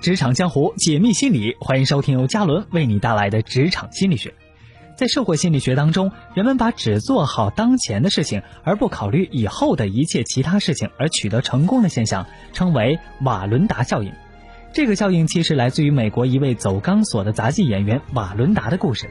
职场江湖解密心理，欢迎收听由嘉伦为你带来的职场心理学。在社会心理学当中，人们把只做好当前的事情，而不考虑以后的一切其他事情而取得成功的现象，称为瓦伦达效应。这个效应其实来自于美国一位走钢索的杂技演员瓦伦达的故事。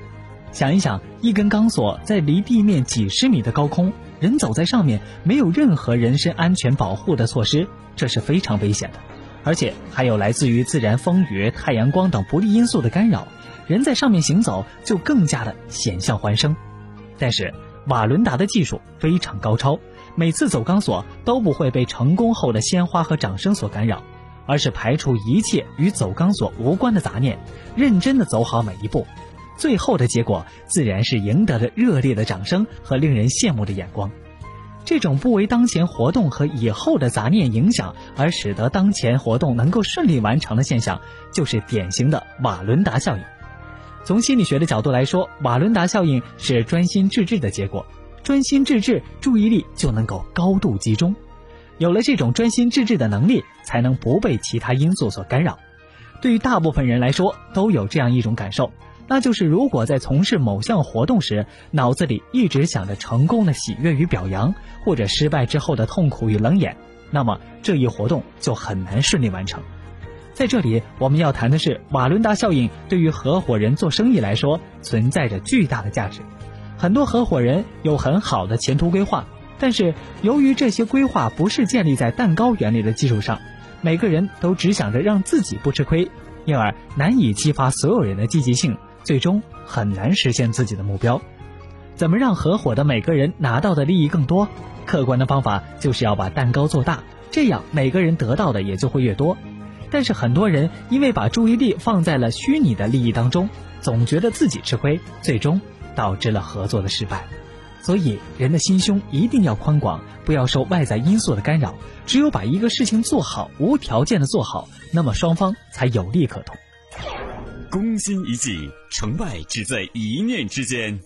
想一想，一根钢索在离地面几十米的高空，人走在上面，没有任何人身安全保护的措施，这是非常危险的。而且还有来自于自然风雨、太阳光等不利因素的干扰，人在上面行走就更加的险象环生。但是瓦伦达的技术非常高超，每次走钢索都不会被成功后的鲜花和掌声所干扰，而是排除一切与走钢索无关的杂念，认真的走好每一步，最后的结果自然是赢得了热烈的掌声和令人羡慕的眼光。这种不为当前活动和以后的杂念影响，而使得当前活动能够顺利完成的现象，就是典型的瓦伦达效应。从心理学的角度来说，瓦伦达效应是专心致志的结果。专心致志，注意力就能够高度集中。有了这种专心致志的能力，才能不被其他因素所干扰。对于大部分人来说，都有这样一种感受。那就是如果在从事某项活动时，脑子里一直想着成功的喜悦与表扬，或者失败之后的痛苦与冷眼，那么这一活动就很难顺利完成。在这里，我们要谈的是瓦伦达效应对于合伙人做生意来说存在着巨大的价值。很多合伙人有很好的前途规划，但是由于这些规划不是建立在蛋糕原理的基础上，每个人都只想着让自己不吃亏，因而难以激发所有人的积极性。最终很难实现自己的目标。怎么让合伙的每个人拿到的利益更多？客观的方法就是要把蛋糕做大，这样每个人得到的也就会越多。但是很多人因为把注意力放在了虚拟的利益当中，总觉得自己吃亏，最终导致了合作的失败。所以，人的心胸一定要宽广，不要受外在因素的干扰。只有把一个事情做好，无条件的做好，那么双方才有利可图。攻心一计，成败只在一念之间。